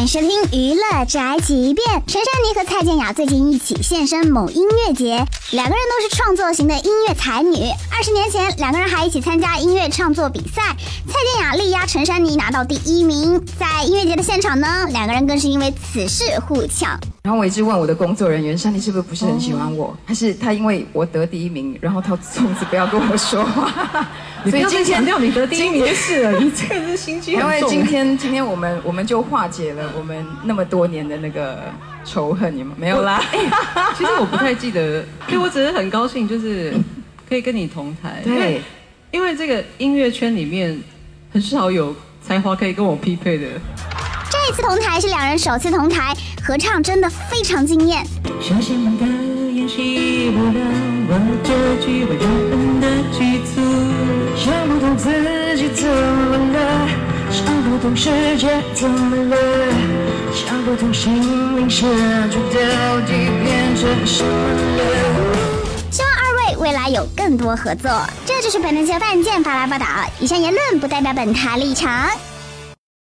欢迎收听娱乐宅急便。陈珊妮和蔡健雅最近一起现身某音乐节，两个人都是创作型的音乐才女。二十年前，两个人还一起参加音乐创作比赛，蔡健雅力压陈珊妮拿到第一名。在音乐节的现场呢，两个人更是因为此事互呛。然后我一直问我的工作人员，珊妮是不是不是很喜欢我，还是他因为我得第一名，然后他从此不要跟我说话。所以今天你得第一名是了，你这个是心机。因为今天今天我们我们就化解了我们那么多年的那个仇恨，你们没有啦。其实我不太记得，所以我只是很高兴，就是可以跟你同台。对，因为这个音乐圈里面很少有才华可以跟我匹配的。这一次同台是两人首次同台合唱，真的非常惊艳。小仙们的演戏不了我这句的想不通世界怎么了，想不通心灵深处到底变成什么了。希望二位未来有更多合作。这就是本台饭店发来报道，以上言论不代表本台立场。